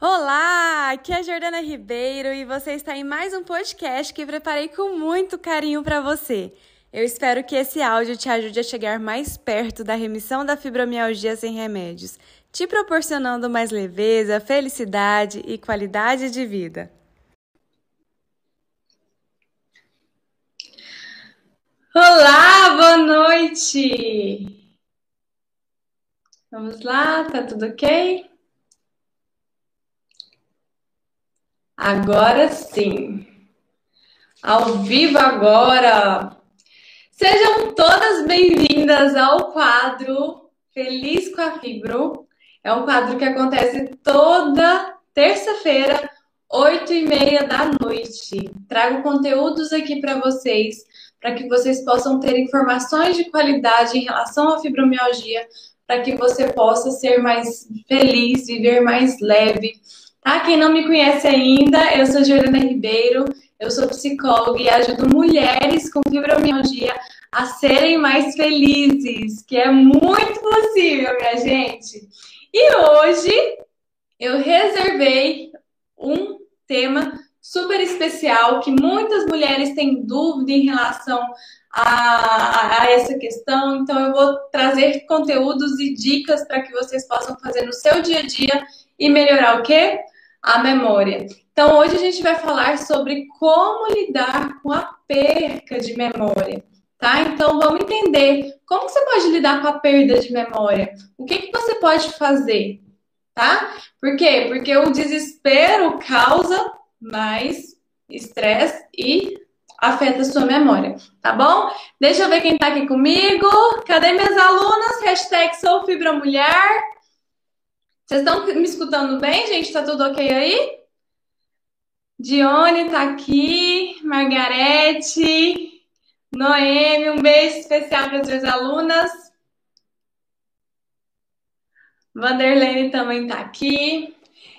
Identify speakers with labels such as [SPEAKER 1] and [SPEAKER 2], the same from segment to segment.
[SPEAKER 1] Olá, aqui é a Jordana Ribeiro e você está em mais um podcast que preparei com muito carinho para você. Eu espero que esse áudio te ajude a chegar mais perto da remissão da fibromialgia sem remédios, te proporcionando mais leveza, felicidade e qualidade de vida. Olá, boa noite! Vamos lá, tá tudo ok? Agora sim. Ao vivo agora. Sejam todas bem-vindas ao quadro Feliz com a Fibro. É um quadro que acontece toda terça-feira, oito e meia da noite. Trago conteúdos aqui para vocês, para que vocês possam ter informações de qualidade em relação à fibromialgia, para que você possa ser mais feliz, viver mais leve Tá? Quem não me conhece ainda, eu sou Juliana Ribeiro, eu sou psicóloga e ajudo mulheres com fibromialgia a serem mais felizes, que é muito possível, minha gente. E hoje eu reservei um tema super especial que muitas mulheres têm dúvida em relação a, a, essa questão. Então, eu vou trazer conteúdos e dicas para que vocês possam fazer no seu dia a dia e melhorar o quê? A memória. Então, hoje a gente vai falar sobre como lidar com a perca de memória, tá? Então, vamos entender como você pode lidar com a perda de memória. O que, que você pode fazer, tá? Por quê? Porque o desespero causa mais estresse e afeta a sua memória, tá bom? Deixa eu ver quem tá aqui comigo. Cadê minhas alunas? Hashtag sou fibromulher. Vocês estão me escutando bem, gente? Tá tudo ok aí? Dione tá aqui, Margarete, Noemi, um beijo especial para as minhas alunas. Vanderlene também tá aqui.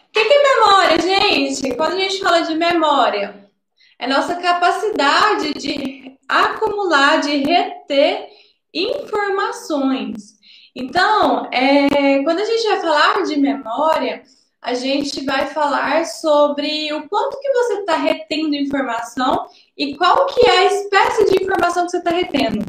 [SPEAKER 1] O que é memória, gente? Quando a gente fala de memória, é nossa capacidade de acumular, de reter informações. Então, é, quando a gente vai falar de memória, a gente vai falar sobre o quanto que você está retendo informação e qual que é a espécie de informação que você está retendo.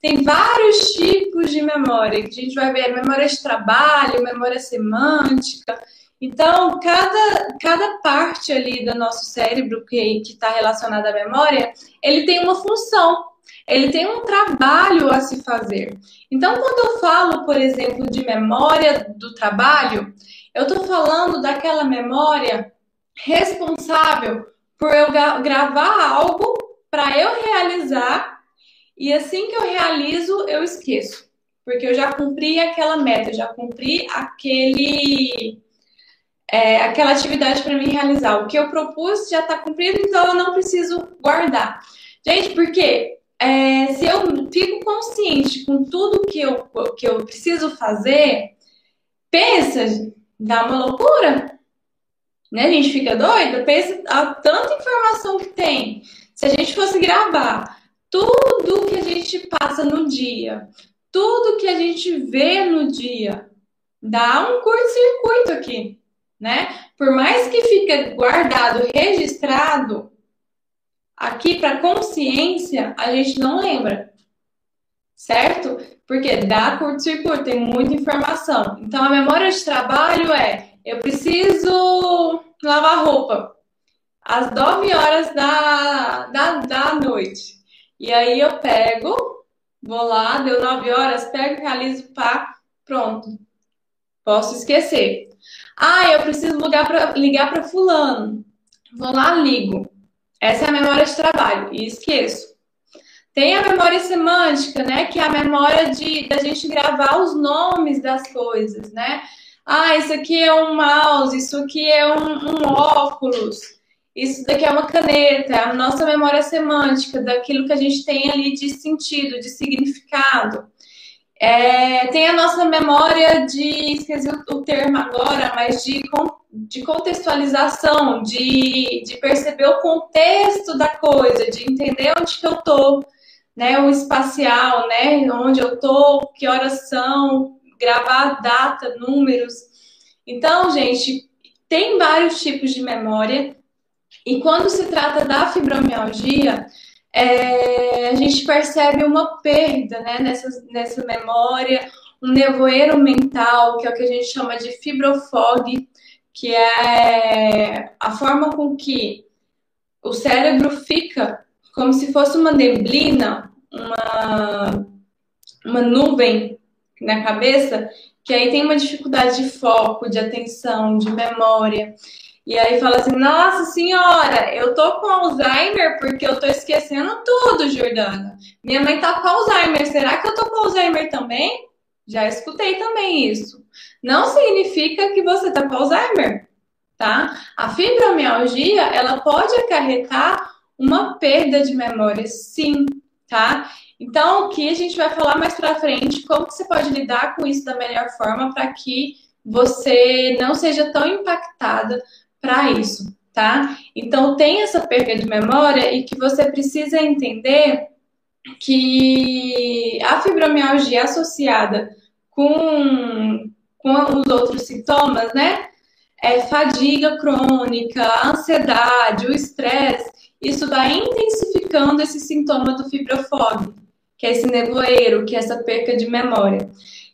[SPEAKER 1] Tem vários tipos de memória, que a gente vai ver memória de trabalho, memória semântica. Então, cada, cada parte ali do nosso cérebro que está relacionada à memória, ele tem uma função ele tem um trabalho a se fazer. Então, quando eu falo, por exemplo, de memória do trabalho, eu estou falando daquela memória responsável por eu gravar algo para eu realizar e assim que eu realizo, eu esqueço. Porque eu já cumpri aquela meta, eu já cumpri aquele, é, aquela atividade para mim realizar. O que eu propus já está cumprido, então eu não preciso guardar. Gente, por quê? É, se eu fico consciente com tudo que eu, que eu preciso fazer, pensa, dá uma loucura. Né? A gente fica doida, pensa a tanta informação que tem. Se a gente fosse gravar tudo que a gente passa no dia, tudo que a gente vê no dia, dá um curto-circuito aqui, né? Por mais que fique guardado, registrado, Aqui, para consciência, a gente não lembra, certo? Porque dá curto-circuito, tem muita informação. Então, a memória de trabalho é: eu preciso lavar roupa às 9 horas da, da, da noite. E aí eu pego, vou lá, deu 9 horas, pego, realizo, pá, pronto. Posso esquecer. Ah, eu preciso ligar para fulano. Vou lá, ligo. Essa é a memória de trabalho e esqueço. Tem a memória semântica, né? Que é a memória de da gente gravar os nomes das coisas, né? Ah, isso aqui é um mouse, isso aqui é um, um óculos, isso daqui é uma caneta, é a nossa memória semântica, daquilo que a gente tem ali de sentido, de significado. É, tem a nossa memória de, esqueci o termo agora, mas de de contextualização, de, de perceber o contexto da coisa, de entender onde que eu tô, né, o espacial, né, onde eu tô, que horas são, gravar data, números. Então, gente, tem vários tipos de memória. E quando se trata da fibromialgia, é, a gente percebe uma perda né, nessa, nessa memória, um nevoeiro mental, que é o que a gente chama de fibrofog, que é a forma com que o cérebro fica como se fosse uma neblina, uma, uma nuvem na cabeça, que aí tem uma dificuldade de foco, de atenção, de memória. E aí fala assim: Nossa senhora, eu tô com Alzheimer porque eu tô esquecendo tudo, Jordana. Minha mãe tá com Alzheimer, será que eu tô com Alzheimer também? Já escutei também isso. Não significa que você tá com Alzheimer, tá? A fibromialgia, ela pode acarretar uma perda de memória, sim, tá? Então, o que a gente vai falar mais para frente, como que você pode lidar com isso da melhor forma para que você não seja tão impactada para isso, tá? Então, tem essa perda de memória e que você precisa entender que a fibromialgia associada com, com os outros sintomas, né? É fadiga crônica, ansiedade, o estresse, isso vai intensificando esse sintoma do fibrofog, que é esse nevoeiro, que é essa perca de memória.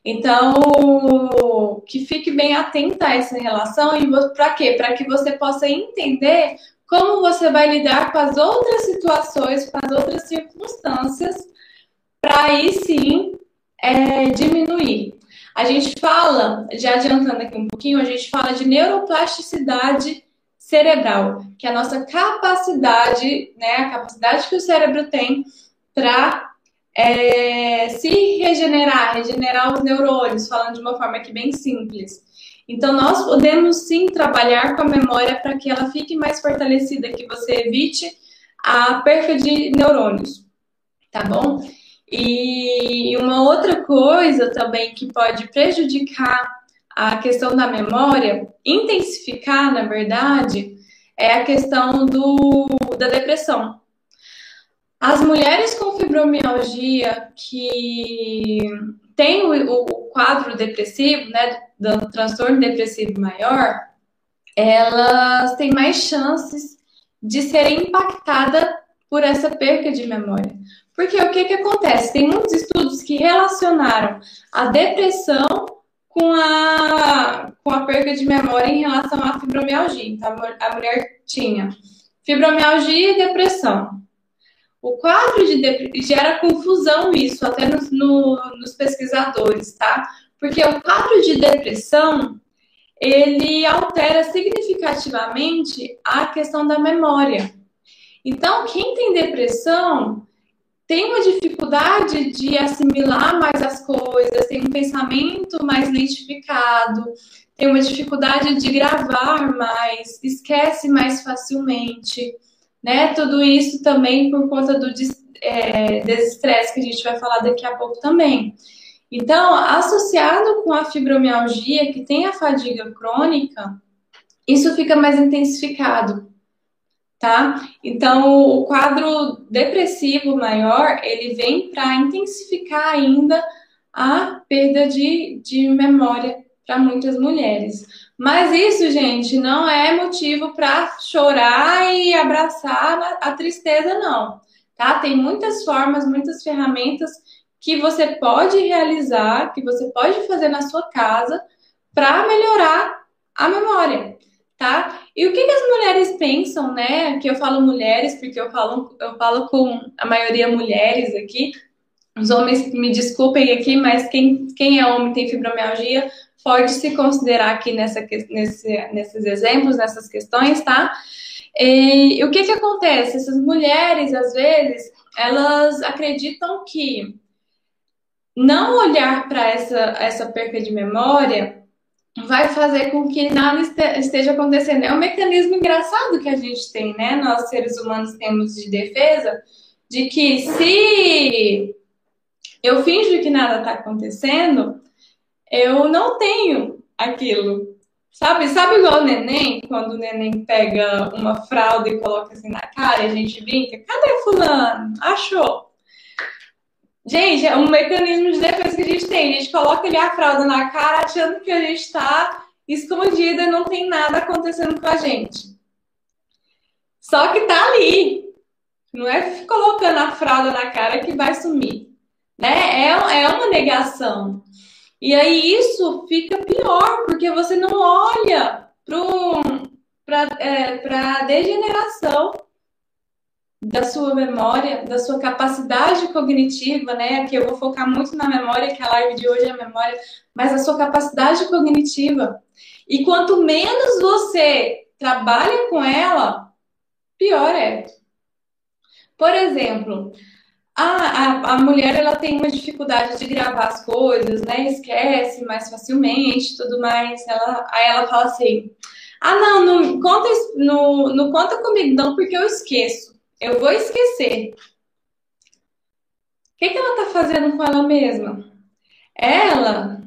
[SPEAKER 1] Então, que fique bem atenta a essa relação e para quê? Para que você possa entender como você vai lidar com as outras situações, com as outras circunstâncias, para aí sim é, diminuir. A gente fala, já adiantando aqui um pouquinho, a gente fala de neuroplasticidade cerebral, que é a nossa capacidade, né, a capacidade que o cérebro tem para é, se regenerar, regenerar os neurônios, falando de uma forma aqui bem simples. Então, nós podemos sim trabalhar com a memória para que ela fique mais fortalecida, que você evite a perca de neurônios, tá bom? E uma outra coisa também que pode prejudicar a questão da memória, intensificar, na verdade, é a questão do, da depressão. As mulheres com fibromialgia que têm o, o quadro depressivo, né, do transtorno depressivo maior, elas têm mais chances de serem impactadas por essa perca de memória. Porque o que, que acontece? Tem muitos estudos que relacionaram a depressão com a, com a perca de memória em relação à fibromialgia. Então, a mulher tinha fibromialgia e depressão. O quadro de depressão gera confusão isso até nos, no, nos pesquisadores, tá? Porque o quadro de depressão ele altera significativamente a questão da memória. Então, quem tem depressão tem uma dificuldade de assimilar mais as coisas, tem um pensamento mais lentificado, tem uma dificuldade de gravar mais, esquece mais facilmente né? Tudo isso também por conta do é, desestresse que a gente vai falar daqui a pouco também. Então, associado com a fibromialgia, que tem a fadiga crônica, isso fica mais intensificado, tá? Então, o quadro depressivo maior, ele vem para intensificar ainda a perda de, de memória para muitas mulheres. Mas isso, gente, não é motivo para chorar e abraçar a tristeza, não. Tá? Tem muitas formas, muitas ferramentas que você pode realizar, que você pode fazer na sua casa para melhorar a memória, tá? E o que, que, as mulheres pensam, né? Que eu falo mulheres porque eu falo, eu falo com a maioria mulheres aqui. Os homens me desculpem aqui, mas quem, quem é homem tem fibromialgia pode se considerar aqui nessa, nesse, nesses exemplos, nessas questões, tá? E, o que que acontece? Essas mulheres, às vezes, elas acreditam que não olhar para essa, essa perca de memória vai fazer com que nada esteja acontecendo. É um mecanismo engraçado que a gente tem, né? Nós, seres humanos, temos de defesa, de que se eu finjo que nada está acontecendo, eu não tenho aquilo. Sabe, sabe igual o neném, quando o neném pega uma fralda e coloca assim na cara e a gente brinca? Cadê fulano? Achou? Gente, é um mecanismo de defesa que a gente tem. A gente coloca ali a fralda na cara achando que a gente está escondida e não tem nada acontecendo com a gente. Só que tá ali. Não é colocando a fralda na cara que vai sumir. Né? É, é uma negação. E aí isso fica pior, porque você não olha para é, a degeneração da sua memória, da sua capacidade cognitiva, né? Aqui eu vou focar muito na memória, que a live de hoje é a memória, mas a sua capacidade cognitiva. E quanto menos você trabalha com ela, pior é. Por exemplo, a, a, a mulher ela tem uma dificuldade de gravar as coisas, né? Esquece mais facilmente, tudo mais. Ela, aí ela fala assim: Ah, não, não conta, não, não conta comigo, não, porque eu esqueço. Eu vou esquecer. O que, que ela tá fazendo com ela mesma? Ela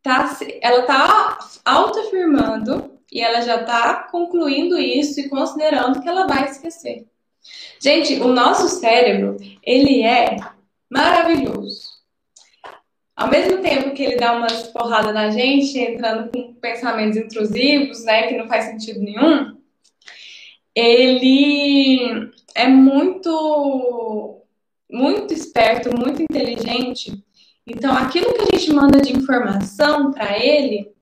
[SPEAKER 1] tá, ela tá autoafirmando e ela já tá concluindo isso e considerando que ela vai esquecer. Gente, o nosso cérebro, ele é maravilhoso. Ao mesmo tempo que ele dá umas porradas na gente, entrando com pensamentos intrusivos, né, que não faz sentido nenhum, ele é muito muito esperto, muito inteligente. Então, aquilo que a gente manda de informação para ele,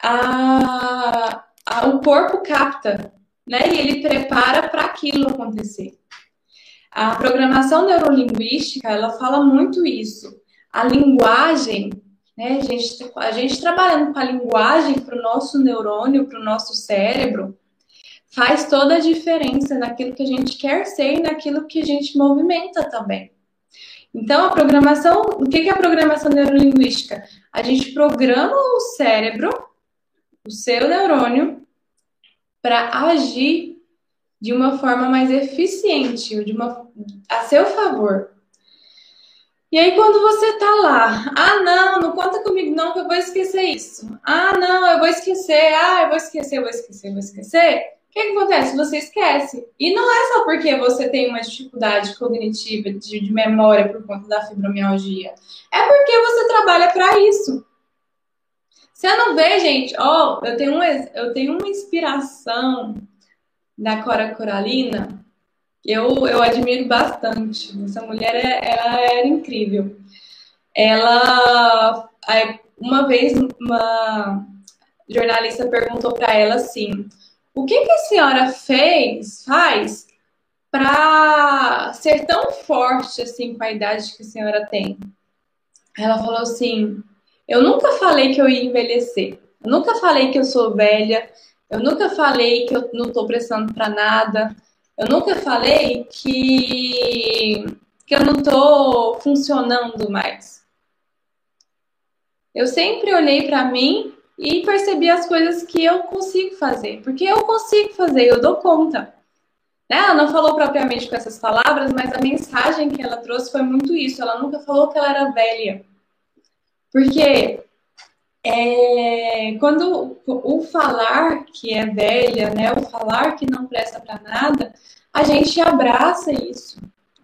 [SPEAKER 1] a, a, o corpo capta né? E ele prepara para aquilo acontecer. A programação neurolinguística, ela fala muito isso. A linguagem, né? A gente, a gente trabalhando com a linguagem para o nosso neurônio, para o nosso cérebro, faz toda a diferença naquilo que a gente quer ser e naquilo que a gente movimenta também. Então, a programação, o que é a programação neurolinguística? A gente programa o cérebro, o seu neurônio, para agir de uma forma mais eficiente, de uma, a seu favor. E aí, quando você tá lá, ah, não, não conta comigo, não, que eu vou esquecer isso. Ah, não, eu vou esquecer, ah, eu vou esquecer, eu vou esquecer, eu vou esquecer. O que, que acontece? Você esquece. E não é só porque você tem uma dificuldade cognitiva de, de memória por conta da fibromialgia. É porque você trabalha para isso. Você não vê, gente, ó, oh, eu tenho um, eu tenho uma inspiração da Cora Coralina, eu, eu admiro bastante. Essa mulher, é, ela era incrível. Ela, uma vez, uma jornalista perguntou para ela assim: o que, que a senhora fez, faz, para ser tão forte assim com a idade que a senhora tem? Ela falou assim: eu nunca falei que eu ia envelhecer. Eu nunca falei que eu sou velha. Eu nunca falei que eu não estou prestando para nada. Eu nunca falei que, que eu não estou funcionando mais. Eu sempre olhei para mim e percebi as coisas que eu consigo fazer. Porque eu consigo fazer, eu dou conta. Né? Ela não falou propriamente com essas palavras, mas a mensagem que ela trouxe foi muito isso. Ela nunca falou que ela era velha. Porque é, quando o falar que é velha, né, o falar que não presta para nada, a gente abraça isso.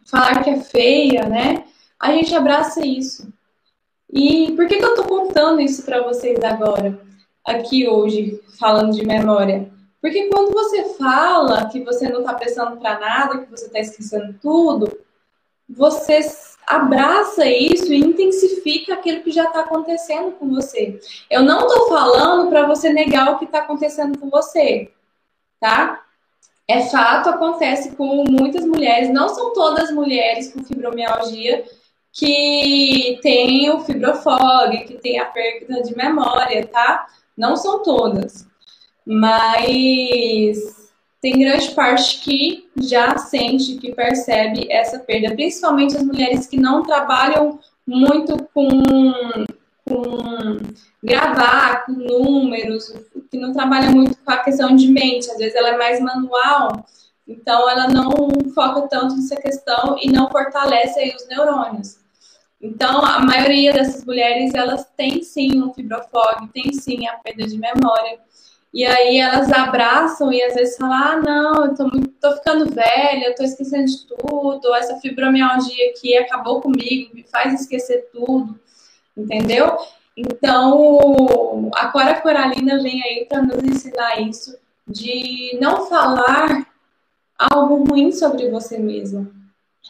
[SPEAKER 1] Falar que é feia, né? A gente abraça isso. E por que, que eu tô contando isso para vocês agora, aqui hoje, falando de memória? Porque quando você fala que você não tá prestando para nada, que você tá esquecendo tudo, você abraça isso e intensifica aquilo que já está acontecendo com você. Eu não estou falando para você negar o que está acontecendo com você, tá? É fato, acontece com muitas mulheres, não são todas mulheres com fibromialgia que têm o fibrofog, que tem a perda de memória, tá? Não são todas. Mas tem grande parte que já sente, que percebe essa perda, principalmente as mulheres que não trabalham muito com, com gravar, com números, que não trabalham muito com a questão de mente, às vezes ela é mais manual, então ela não foca tanto nessa questão e não fortalece os neurônios. Então, a maioria dessas mulheres, elas têm sim um fibrofog, tem sim a perda de memória. E aí elas abraçam e às vezes falam: ah, não, eu tô, muito, tô ficando velha, eu tô esquecendo de tudo, essa fibromialgia aqui acabou comigo, me faz esquecer tudo, entendeu? Então, a Cora Coralina vem aí para nos ensinar isso, de não falar algo ruim sobre você mesmo.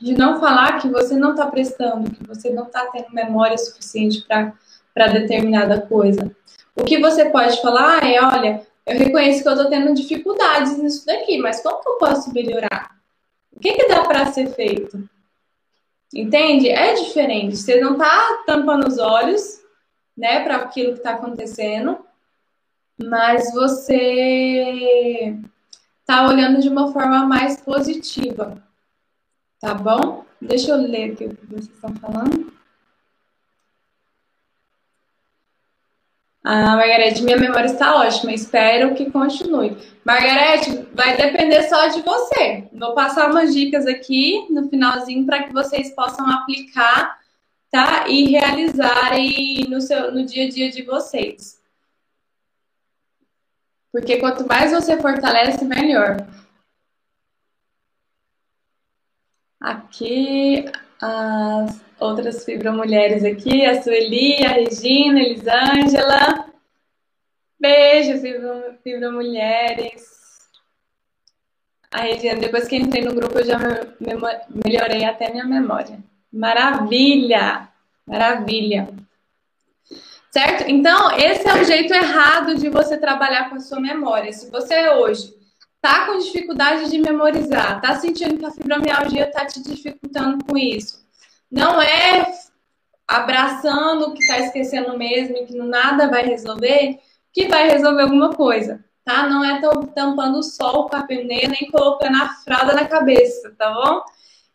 [SPEAKER 1] De não falar que você não está prestando, que você não está tendo memória suficiente para determinada coisa. O que você pode falar é, olha, eu reconheço que eu estou tendo dificuldades nisso daqui, mas como que eu posso melhorar? O que, que dá para ser feito? Entende? É diferente. Você não está tampando os olhos, né, para aquilo que está acontecendo, mas você está olhando de uma forma mais positiva. Tá bom? Deixa eu ler o que vocês estão falando. Ah, Margarete, minha memória está ótima, espero que continue. Margarete, vai depender só de você. Vou passar umas dicas aqui no finalzinho para que vocês possam aplicar, tá? E realizarem no, seu, no dia a dia de vocês. Porque quanto mais você fortalece, melhor. Aqui, as outras fibromulheres aqui, a Sueli, a Regina, a Elisângela. Beijo, fibromulheres. A Regina, depois que entrei no grupo, eu já melhorei até minha memória. Maravilha! Maravilha! Certo? Então, esse é o jeito errado de você trabalhar com a sua memória. Se você hoje tá com dificuldade de memorizar, tá sentindo que a fibromialgia tá te dificultando com isso, não é abraçando que tá esquecendo mesmo e que nada vai resolver, que vai resolver alguma coisa, tá? Não é tampando o sol com a peneira nem colocando a fralda na cabeça, tá bom?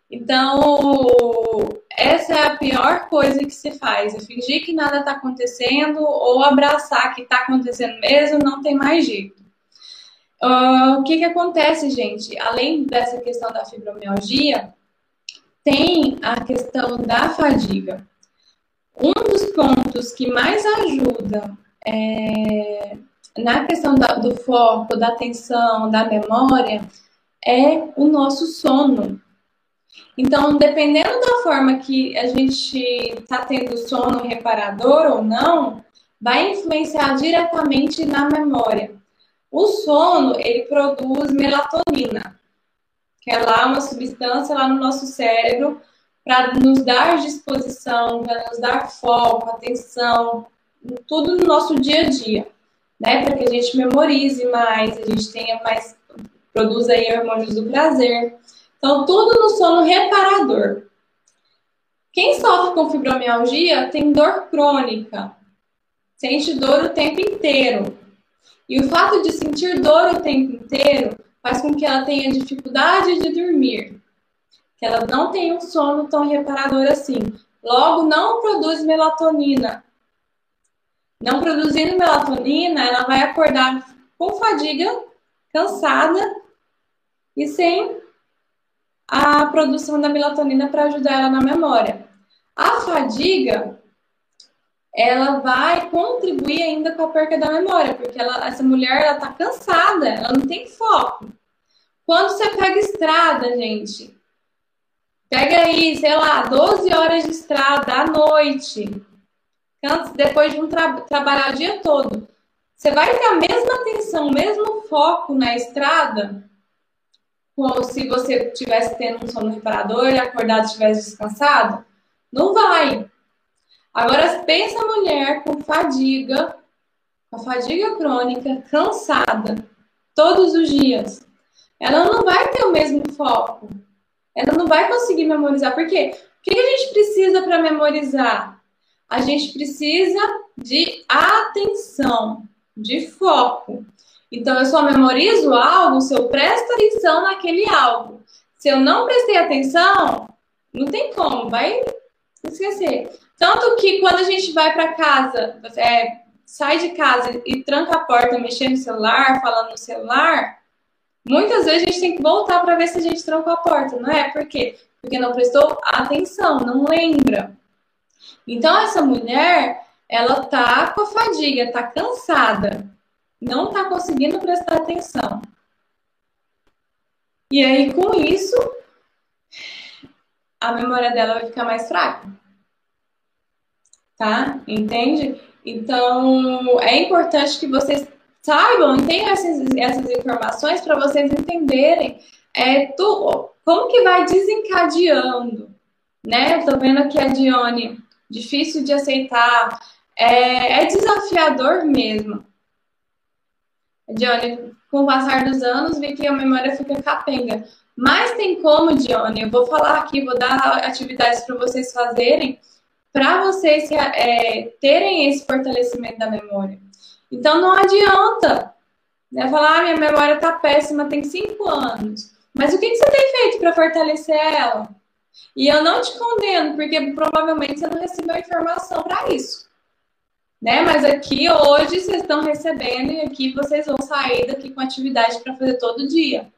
[SPEAKER 1] Então, essa é a pior coisa que se faz, é fingir que nada está acontecendo ou abraçar que está acontecendo mesmo, não tem mais jeito. Uh, o que, que acontece, gente? Além dessa questão da fibromialgia, tem a questão da fadiga. Um dos pontos que mais ajuda é, na questão da, do foco, da atenção, da memória, é o nosso sono. Então, dependendo da forma que a gente está tendo sono reparador ou não, vai influenciar diretamente na memória. O sono, ele produz melatonina, que é lá uma substância lá no nosso cérebro para nos dar disposição, para nos dar foco, atenção, tudo no nosso dia a dia, né? Para que a gente memorize mais, a gente tenha mais, produza aí hormônios do prazer. Então, tudo no sono reparador. Quem sofre com fibromialgia tem dor crônica, sente dor o tempo inteiro. E o fato de sentir dor o tempo inteiro faz com que ela tenha dificuldade de dormir, que ela não tenha um sono tão reparador assim. Logo, não produz melatonina. Não produzindo melatonina, ela vai acordar com fadiga, cansada e sem a produção da melatonina para ajudar ela na memória. A fadiga, ela vai contribuir ainda com a perca da memória, porque ela, essa mulher ela tá cansada, ela não tem foco. Quando você pega estrada, gente, pega aí, sei lá, 12 horas de estrada à noite, depois de um tra trabalhar o dia todo, você vai ter a mesma atenção, o mesmo foco na estrada como se você tivesse tendo um sono reparador e acordado estivesse descansado? Não vai. Agora, pensa a mulher com fadiga, com fadiga crônica, cansada, todos os dias. Ela não vai ter o mesmo foco. Ela não vai conseguir memorizar. Por quê? O que a gente precisa para memorizar? A gente precisa de atenção, de foco. Então, eu só memorizo algo se eu presto atenção naquele algo. Se eu não prestei atenção, não tem como, vai esquecer. Tanto que quando a gente vai para casa, é, sai de casa e tranca a porta mexendo no celular, falando no celular, muitas vezes a gente tem que voltar para ver se a gente trancou a porta, não é? Por quê? Porque não prestou atenção, não lembra. Então, essa mulher, ela tá com a fadiga, tá cansada não está conseguindo prestar atenção. E aí, com isso, a memória dela vai ficar mais fraca. Tá? Entende? Então, é importante que vocês saibam e tenham essas, essas informações para vocês entenderem é, tu, como que vai desencadeando, né? Eu tô vendo aqui a Dione, difícil de aceitar, é, é desafiador mesmo. Dione, com o passar dos anos, vi que a memória fica capenga. Mas tem como, Dione, eu vou falar aqui, vou dar atividades para vocês fazerem, para vocês é, terem esse fortalecimento da memória. Então não adianta né, falar, ah, minha memória está péssima, tem cinco anos. Mas o que, que você tem feito para fortalecer ela? E eu não te condeno, porque provavelmente você não recebeu informação para isso. Né? Mas aqui hoje vocês estão recebendo e aqui vocês vão sair daqui com atividade para fazer todo dia.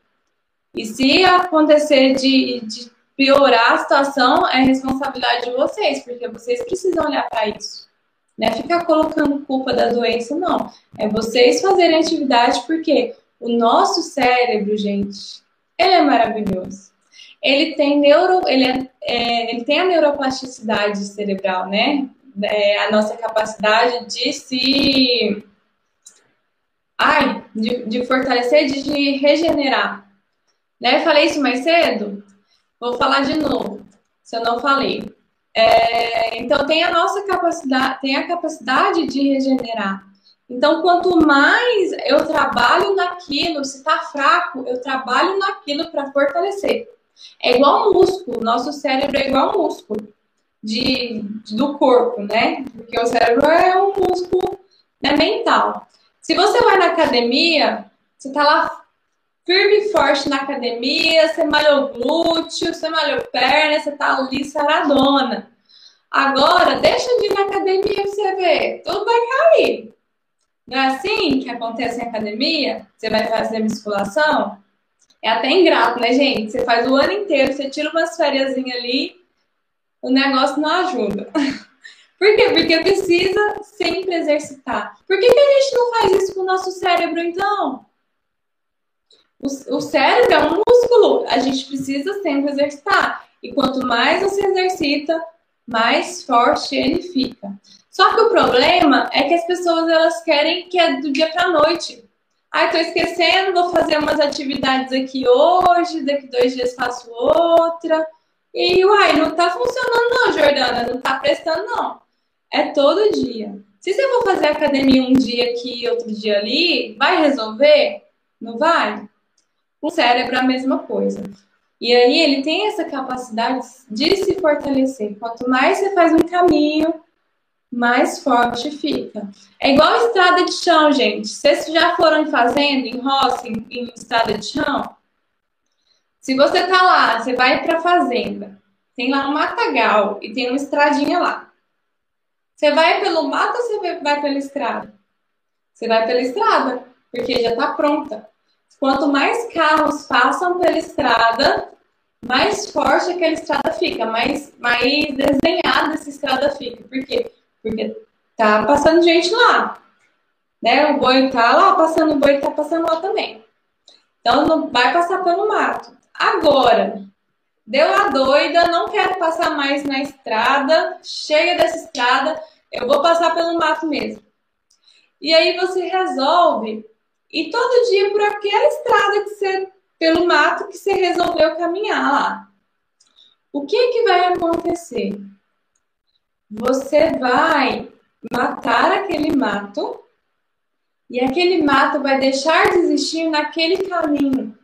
[SPEAKER 1] E se acontecer de, de piorar a situação, é responsabilidade de vocês, porque vocês precisam olhar para isso. Não é ficar colocando culpa da doença, não. É vocês fazerem atividade, porque o nosso cérebro, gente, ele é maravilhoso. Ele tem neuro, ele, é, é, ele tem a neuroplasticidade cerebral, né? É, a nossa capacidade de se. Ai, de, de fortalecer, de, de regenerar. Né? Falei isso mais cedo? Vou falar de novo, se eu não falei. É, então tem a nossa capacidade, tem a capacidade de regenerar. Então, quanto mais eu trabalho naquilo, se está fraco, eu trabalho naquilo para fortalecer. É igual músculo, nosso cérebro é igual músculo de, do corpo, né? Porque o cérebro é um músculo né, mental. Se você vai na academia, você está lá firme e forte na academia, você malhou glúteo, você malhou perna, você está ali saradona. Agora, deixa de ir na academia para você ver, tudo vai cair. Não é assim que acontece em academia? Você vai fazer musculação? É até ingrato, né, gente? Você faz o ano inteiro, você tira umas férias ali, o negócio não ajuda. Por quê? Porque precisa sempre exercitar. Por que, que a gente não faz isso com o nosso cérebro, então? O, o cérebro é um músculo, a gente precisa sempre exercitar. E quanto mais você exercita, mais forte ele fica. Só que o problema é que as pessoas elas querem que é do dia para noite. Ah, tô esquecendo, vou fazer umas atividades aqui hoje, daqui dois dias faço outra. E uai, não tá funcionando não, Jordana, não tá prestando não. É todo dia. Se você for fazer academia um dia aqui, outro dia ali, vai resolver? Não vai? O cérebro é a mesma coisa. E aí ele tem essa capacidade de se fortalecer. Quanto mais você faz um caminho, mais forte fica. É igual estrada de chão, gente. Vocês já foram fazendo em roça, em, em estrada de chão? Se você tá lá, você vai pra fazenda, tem lá um matagal e tem uma estradinha lá. Você vai pelo mato ou você vai pela estrada? Você vai pela estrada, porque já tá pronta. Quanto mais carros passam pela estrada, mais forte aquela estrada fica, mais, mais desenhada essa estrada fica. Por quê? Porque tá passando gente lá. Né? O boi tá lá passando, o boi tá passando lá também. Então não vai passar pelo mato. Agora, deu a doida, não quero passar mais na estrada, chega dessa estrada, eu vou passar pelo mato mesmo. E aí você resolve e todo dia por aquela estrada que você pelo mato que você resolveu caminhar lá. O que que vai acontecer? você vai matar aquele mato e aquele mato vai deixar de existir naquele caminho.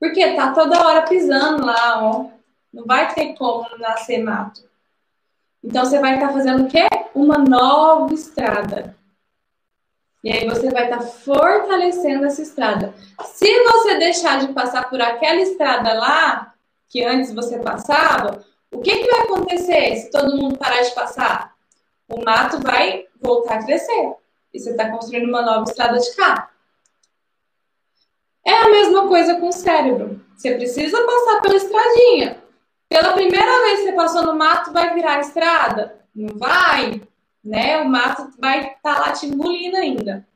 [SPEAKER 1] Porque tá toda hora pisando lá, ó. Não vai ter como nascer mato. Então você vai estar tá fazendo o quê? Uma nova estrada. E aí você vai estar tá fortalecendo essa estrada. Se você deixar de passar por aquela estrada lá, que antes você passava, o que, que vai acontecer se todo mundo parar de passar? O mato vai voltar a crescer. E você está construindo uma nova estrada de cá. É a mesma coisa com o cérebro. Você precisa passar pela estradinha. Pela primeira vez que você passou no mato, vai virar estrada? Não vai, né? O mato vai estar tá lá te engolindo ainda.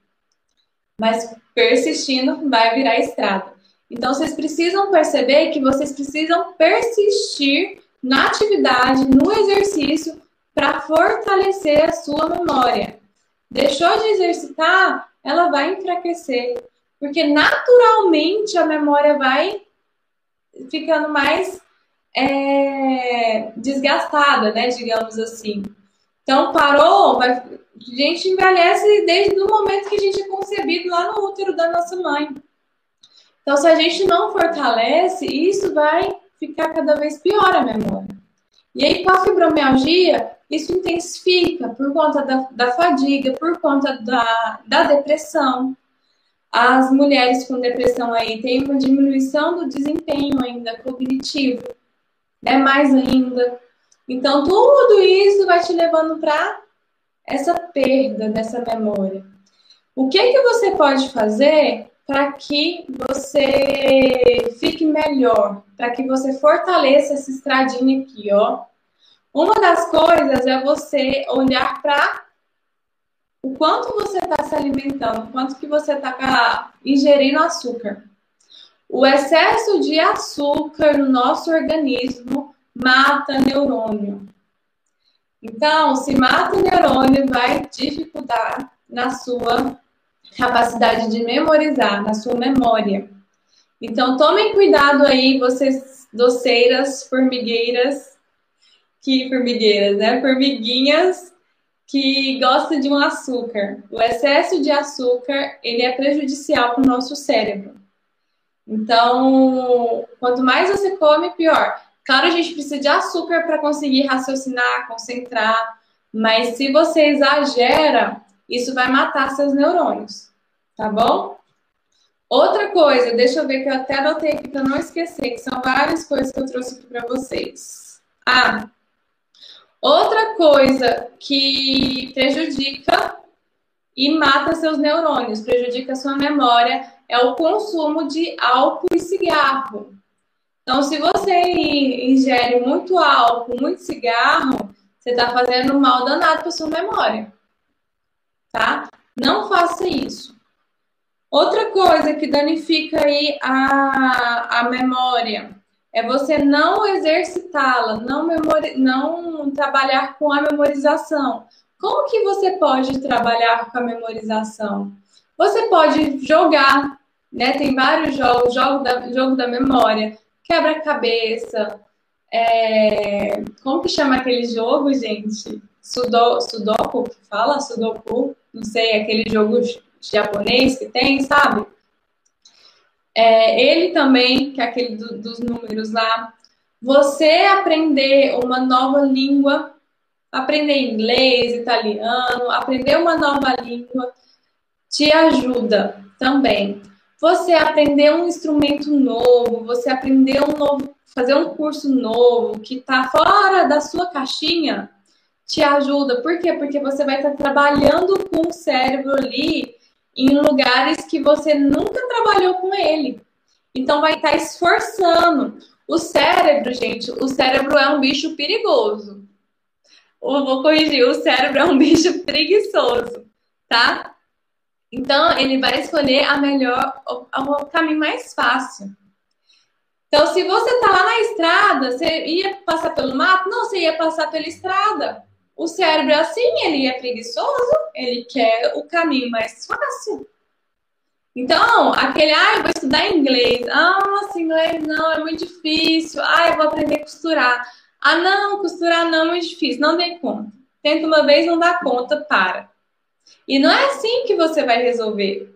[SPEAKER 1] Mas persistindo, vai virar estrada. Então, vocês precisam perceber que vocês precisam persistir na atividade, no exercício, para fortalecer a sua memória. deixou de exercitar, ela vai enfraquecer. Porque naturalmente a memória vai ficando mais é, desgastada, né? Digamos assim. Então, parou, vai, a gente envelhece desde o momento que a gente é concebido lá no útero da nossa mãe. Então, se a gente não fortalece, isso vai ficar cada vez pior a memória. E aí, com a fibromialgia, isso intensifica por conta da, da fadiga, por conta da, da depressão. As mulheres com depressão aí têm uma diminuição do desempenho ainda cognitivo, é mais ainda. Então, tudo isso vai te levando para essa perda dessa memória. O que, que você pode fazer para que você fique melhor, para que você fortaleça essa estradinha aqui, ó? Uma das coisas é você olhar para o quanto você está se alimentando, o quanto que você está ingerindo açúcar. O excesso de açúcar no nosso organismo mata neurônio. Então, se mata neurônio, vai dificultar na sua capacidade de memorizar, na sua memória. Então, tomem cuidado aí, vocês doceiras, formigueiras, que formigueiras, né? Formiguinhas que gostam de um açúcar. O excesso de açúcar, ele é prejudicial para o nosso cérebro. Então, quanto mais você come, pior. Claro, a gente precisa de açúcar para conseguir raciocinar, concentrar, mas se você exagera, isso vai matar seus neurônios, tá bom? Outra coisa, deixa eu ver que eu até anotei aqui para não esquecer, que são várias coisas que eu trouxe aqui para vocês. Ah, outra coisa que prejudica e mata seus neurônios, prejudica sua memória, é o consumo de álcool e cigarro. Então, se você ingere muito álcool, muito cigarro, você está fazendo mal danado para sua memória. Tá? Não faça isso. Outra coisa que danifica aí a, a memória é você não exercitá-la, não, não trabalhar com a memorização. Como que você pode trabalhar com a memorização? Você pode jogar, né? Tem vários jogos, jogo da, jogo da memória quebra-cabeça. É... Como que chama aquele jogo, gente? Sudo... Sudoku, que fala? Sudoku? Não sei, aquele jogo japonês que tem, sabe? É, ele também, que é aquele do, dos números lá. Você aprender uma nova língua, aprender inglês, italiano, aprender uma nova língua, te ajuda também você aprender um instrumento novo, você aprender um novo, fazer um curso novo que está fora da sua caixinha, te ajuda. Por quê? Porque você vai estar tá trabalhando com o cérebro ali em lugares que você nunca trabalhou com ele. Então vai estar tá esforçando. O cérebro, gente, o cérebro é um bicho perigoso. Eu vou corrigir, o cérebro é um bicho preguiçoso, tá? Então, ele vai escolher a melhor, o, caminho mais fácil. Então, se você tá lá na estrada, você ia passar pelo mato? Não, você ia passar pela estrada. O cérebro é assim, ele é preguiçoso, ele quer o caminho mais fácil. Então, aquele, ah, eu vou estudar inglês. Ah, nossa, inglês não, é muito difícil. Ah, eu vou aprender a costurar. Ah, não, costurar não é muito difícil, não dei conta. Tenta uma vez, não dá conta, para. E não é assim que você vai resolver.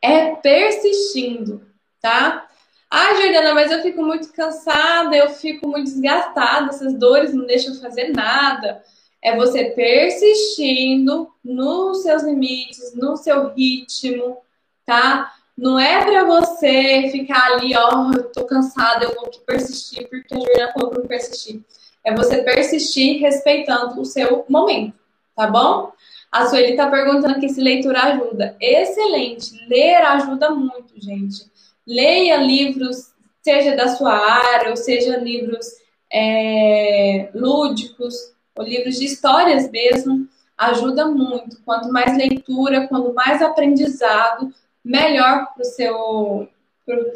[SPEAKER 1] É persistindo, tá? Ah, Jordana, mas eu fico muito cansada, eu fico muito desgastada, essas dores não deixam fazer nada. É você persistindo nos seus limites, no seu ritmo, tá? Não é para você ficar ali, ó, eu tô cansada, eu vou persistir porque a Jordana falou para persistir. É você persistir respeitando o seu momento, tá bom? A Sueli está perguntando aqui se leitura ajuda. Excelente. Ler ajuda muito, gente. Leia livros, seja da sua área, ou seja livros é, lúdicos, ou livros de histórias mesmo. Ajuda muito. Quanto mais leitura, quanto mais aprendizado, melhor para o seu,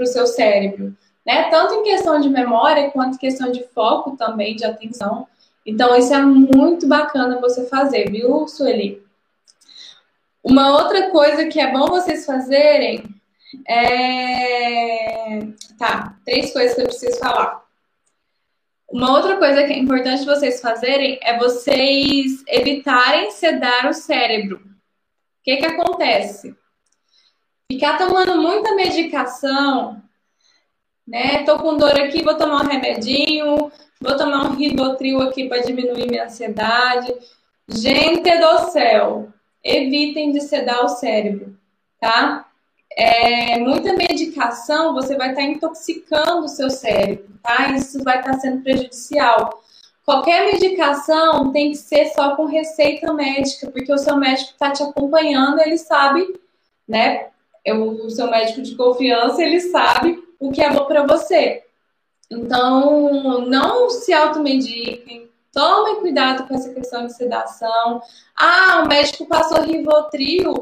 [SPEAKER 1] seu cérebro. Né? Tanto em questão de memória, quanto em questão de foco também, de atenção. Então, isso é muito bacana você fazer, viu, Sueli? Uma outra coisa que é bom vocês fazerem é. Tá, três coisas que eu preciso falar. Uma outra coisa que é importante vocês fazerem é vocês evitarem sedar o cérebro. O que que acontece? Ficar tomando muita medicação, né? Tô com dor aqui, vou tomar um remedinho, vou tomar um Rivotril aqui para diminuir minha ansiedade. Gente do céu, evitem de sedar o cérebro, tá? É, muita medicação, você vai estar tá intoxicando o seu cérebro, tá? Isso vai estar tá sendo prejudicial. Qualquer medicação tem que ser só com receita médica, porque o seu médico está te acompanhando, ele sabe, né? O seu médico de confiança, ele sabe o que é bom para você. Então, não se automediquem, tomem cuidado com essa questão de sedação. Ah, o médico passou Rivotril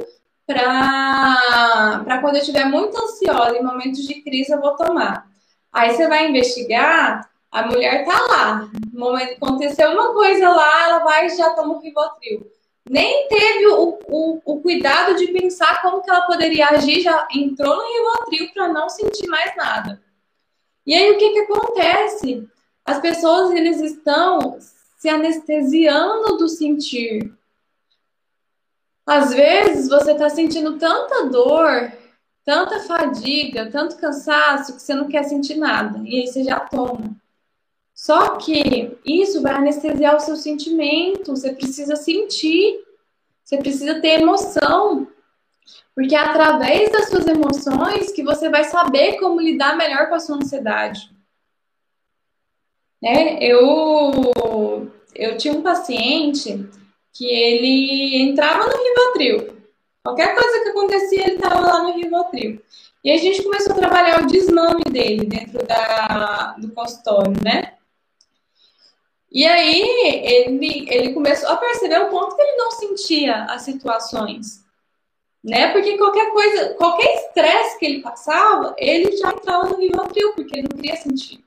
[SPEAKER 1] para quando eu estiver muito ansiosa, em momentos de crise, eu vou tomar. Aí você vai investigar, a mulher tá lá. No momento aconteceu uma coisa lá, ela vai e já toma o Rivotril. Nem teve o, o, o, cuidado de pensar como que ela poderia agir, já entrou no Rivotril para não sentir mais nada. E aí o que, que acontece? As pessoas eles estão se anestesiando do sentir. Às vezes você está sentindo tanta dor, tanta fadiga, tanto cansaço que você não quer sentir nada. E aí você já toma. Só que isso vai anestesiar o seu sentimento. Você precisa sentir. Você precisa ter emoção. Porque é através das suas emoções que você vai saber como lidar melhor com a sua ansiedade. Né? Eu, eu tinha um paciente que ele entrava no Rivotril. Qualquer coisa que acontecia, ele estava lá no Rivotril. E a gente começou a trabalhar o desmame dele dentro da, do consultório, né? E aí ele, ele começou a perceber o ponto que ele não sentia as situações. Né? Porque qualquer coisa, qualquer estresse que ele passava, ele já entrava no Rivotril, porque ele não queria sentir.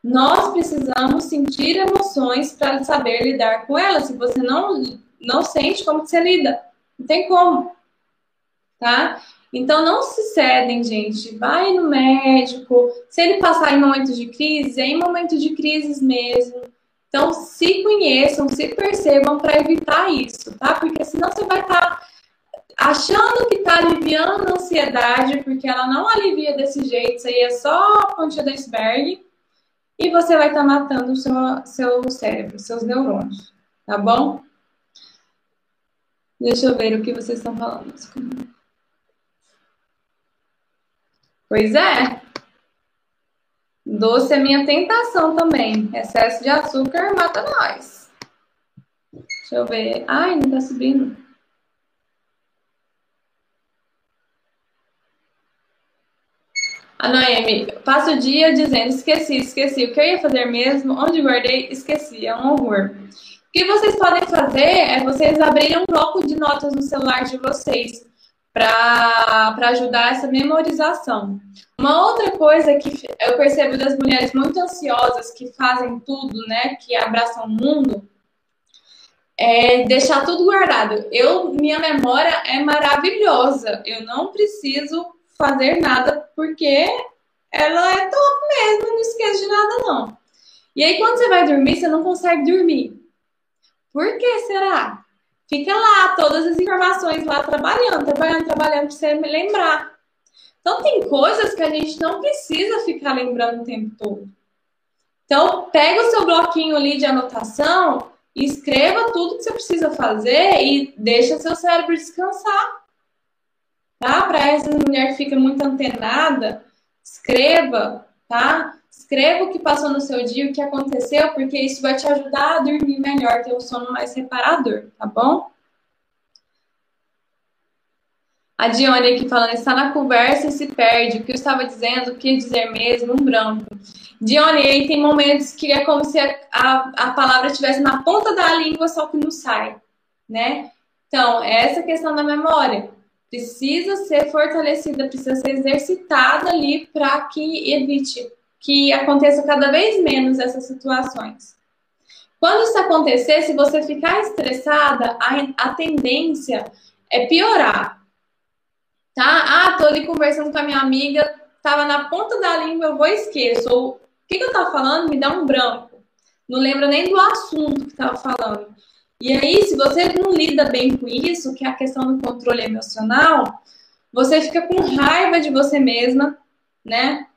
[SPEAKER 1] Nós precisamos sentir emoções para saber lidar com elas. Se você não, não sente, como você lida? Não tem como. Tá? Então não se cedem, gente. Vai no médico. Se ele passar em momentos de crise, é em momentos de crises mesmo. Então se conheçam, se percebam para evitar isso, tá? Porque senão você vai estar tá achando que está aliviando a ansiedade, porque ela não alivia desse jeito. Isso aí é só a pontinha do iceberg e você vai estar tá matando o seu, seu cérebro, seus neurônios, tá bom? Deixa eu ver o que vocês estão falando. Pois é. Doce é minha tentação também. Excesso de açúcar mata nós. Deixa eu ver. Ai, não tá subindo. A Noemi passa o dia dizendo: esqueci, esqueci. O que eu ia fazer mesmo? Onde guardei? Esqueci. É um horror. O que vocês podem fazer é vocês abrirem um bloco de notas no celular de vocês para ajudar essa memorização. Uma outra coisa que eu percebo das mulheres muito ansiosas que fazem tudo, né, que abraçam o mundo, é deixar tudo guardado. Eu, minha memória é maravilhosa. Eu não preciso fazer nada porque ela é top mesmo, não esquece de nada não. E aí quando você vai dormir, você não consegue dormir. Por que será? Fica lá todas as informações lá trabalhando, trabalhando, trabalhando para você lembrar. Então tem coisas que a gente não precisa ficar lembrando o tempo todo. Então pega o seu bloquinho ali de anotação, escreva tudo que você precisa fazer e deixa seu cérebro descansar tá? Para essa mulher que fica muito antenada, escreva, tá? Escreva o que passou no seu dia, o que aconteceu, porque isso vai te ajudar a dormir melhor, ter um sono mais reparador, tá bom? A Dione aqui falando, está na conversa e se perde. O que eu estava dizendo, o que dizer mesmo, um branco. Dione, aí tem momentos que é como se a, a, a palavra estivesse na ponta da língua, só que não sai, né? Então, é essa questão da memória precisa ser fortalecida, precisa ser exercitada ali para que evite que aconteça cada vez menos essas situações. Quando isso acontecer, se você ficar estressada, a, a tendência é piorar. Tá? Ah, tô ali conversando com a minha amiga, tava na ponta da língua, eu vou e esqueço. Ou o que, que eu tava falando? Me dá um branco. Não lembra nem do assunto que tava falando. E aí, se você não lida bem com isso, que é a questão do controle emocional, você fica com raiva de você mesma, né?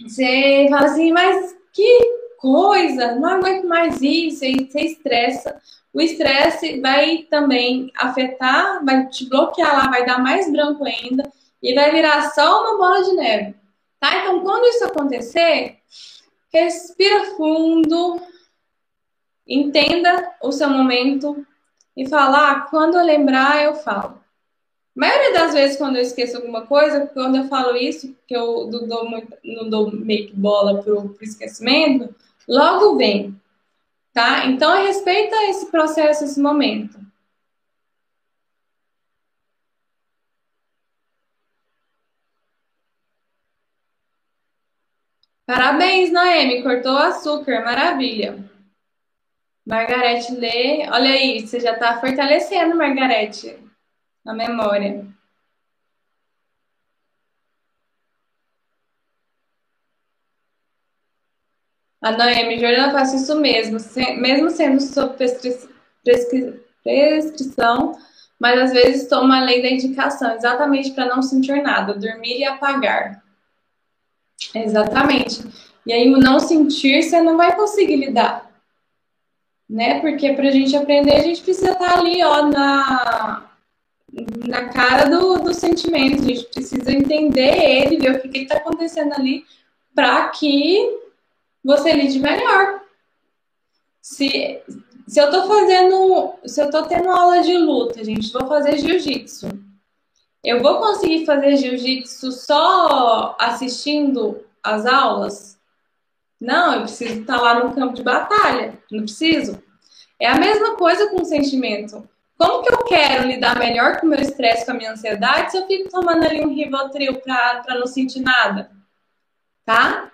[SPEAKER 1] Você fala assim, mas que coisa, não aguento mais isso, e você estressa. O estresse vai também afetar, vai te bloquear lá, vai dar mais branco ainda e vai virar só uma bola de neve, tá? Então, quando isso acontecer, respira fundo, entenda o seu momento e fala, ah, quando eu lembrar, eu falo. A maioria das vezes, quando eu esqueço alguma coisa, quando eu falo isso, que eu dou, muito, não dou meio que bola pro, pro esquecimento, logo vem. Tá? Então, respeita esse processo, esse momento. Parabéns, Noemi, cortou açúcar, maravilha. Margarete lê, olha aí, você já está fortalecendo, Margarete, a memória. A Noemi Jordana faz isso mesmo, mesmo sendo sob prescrição, mas às vezes toma além da indicação, exatamente para não sentir nada, dormir e apagar. Exatamente. E aí, o não sentir, você não vai conseguir lidar. Né? Porque para a gente aprender, a gente precisa estar tá ali, ó, na, na cara do, do sentimento. A gente precisa entender ele, ver o que está acontecendo ali, para que você lide melhor. Se, se eu tô fazendo, se eu tô tendo aula de luta, gente, vou fazer jiu-jitsu. Eu vou conseguir fazer jiu-jitsu só assistindo as aulas? Não, eu preciso estar lá no campo de batalha. Não preciso. É a mesma coisa com o sentimento. Como que eu quero lidar melhor com o meu estresse, com a minha ansiedade, se eu fico tomando ali um Rivotril para não sentir nada? Tá?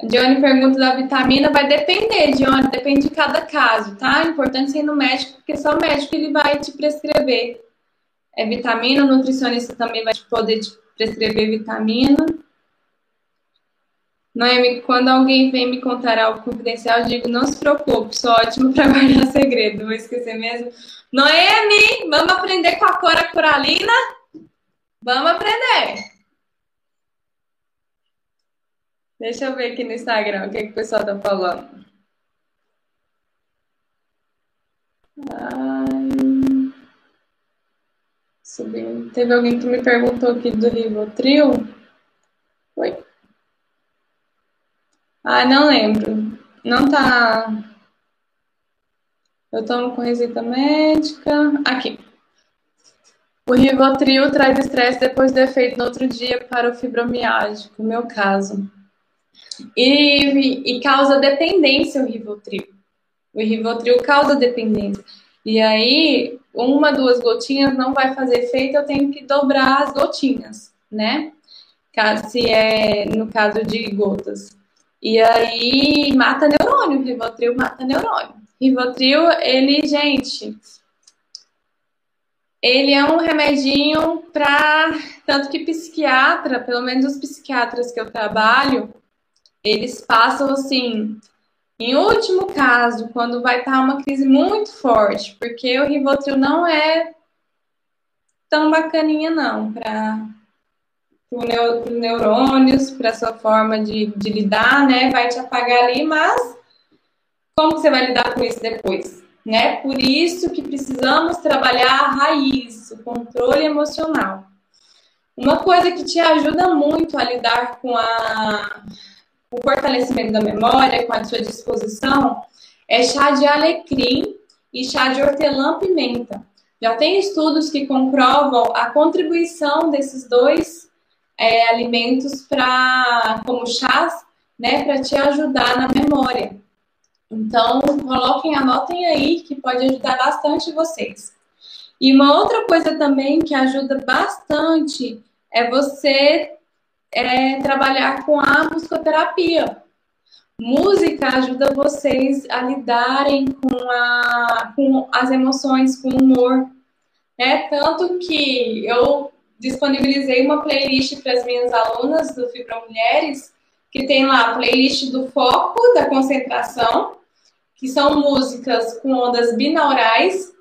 [SPEAKER 1] A Dione pergunta da vitamina, vai depender, Dione, depende de cada caso, tá? É importante ser no médico, porque só o médico ele vai te prescrever é, vitamina, o nutricionista também vai poder te prescrever vitamina. Noemi, quando alguém vem me contar algo confidencial, digo, não se preocupe, sou ótimo para guardar segredo, vou esquecer mesmo. Noemi, vamos aprender com a Cora Coralina? Vamos aprender! Deixa eu ver aqui no Instagram o que, que o pessoal tá falando. Ai. Subindo. Teve alguém que me perguntou aqui do Rivotril. Oi. Ah, não lembro. Não tá. Eu tomo com receita médica. Aqui. O Rivotril traz estresse depois do efeito no outro dia para o fibromialgico, meu caso. E, e causa dependência o Rivotril. O Rivotril causa dependência. E aí, uma, duas gotinhas não vai fazer efeito, eu tenho que dobrar as gotinhas, né? Se é no caso de gotas. E aí, mata neurônio, Rivotril mata neurônio. Rivotril, ele, gente, ele é um remedinho para tanto que psiquiatra, pelo menos os psiquiatras que eu trabalho, eles passam assim, em último caso, quando vai estar uma crise muito forte, porque o Rivotril não é tão bacaninha não para os neurônios, para sua forma de, de lidar, né? Vai te apagar ali, mas como você vai lidar com isso depois? Né? Por isso que precisamos trabalhar a raiz, o controle emocional. Uma coisa que te ajuda muito a lidar com a o fortalecimento da memória com a sua disposição é chá de alecrim e chá de hortelã-pimenta. Já tem estudos que comprovam a contribuição desses dois é, alimentos para, como chás, né, para te ajudar na memória. Então, coloquem, anotem aí que pode ajudar bastante vocês. E uma outra coisa também que ajuda bastante é você é, trabalhar com a musicoterapia. música ajuda vocês a lidarem com, a, com as emoções, com o humor. É tanto que eu disponibilizei uma playlist para as minhas alunas do Fibra Mulheres, que tem lá a playlist do foco, da concentração, que são músicas com ondas binaurais.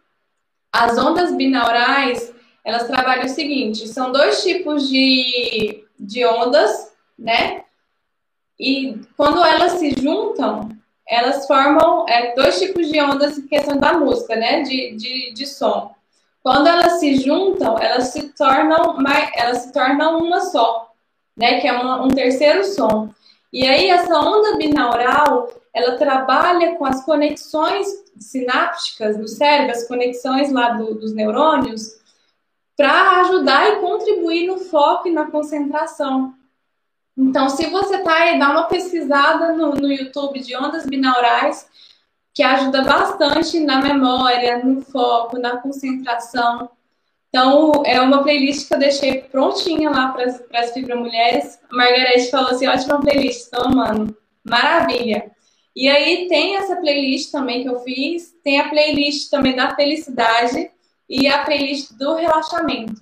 [SPEAKER 1] As ondas binaurais, elas trabalham o seguinte, são dois tipos de, de ondas, né? E quando elas se juntam, elas formam é, dois tipos de ondas em questão da música, né? De, de, de som. Quando elas se juntam, elas se tornam mais, elas se tornam uma só, né? Que é uma, um terceiro som. E aí essa onda binaural, ela trabalha com as conexões sinápticas do cérebro, as conexões lá do, dos neurônios, para ajudar e contribuir no foco e na concentração. Então, se você tá aí, dá uma pesquisada no, no YouTube de ondas binaurais, que ajuda bastante na memória, no foco, na concentração. Então, é uma playlist que eu deixei prontinha lá para as Fibra Mulheres. A Margarete falou assim: ótima playlist, estou amando. Maravilha. E aí tem essa playlist também que eu fiz, tem a playlist também da felicidade e a playlist do relaxamento.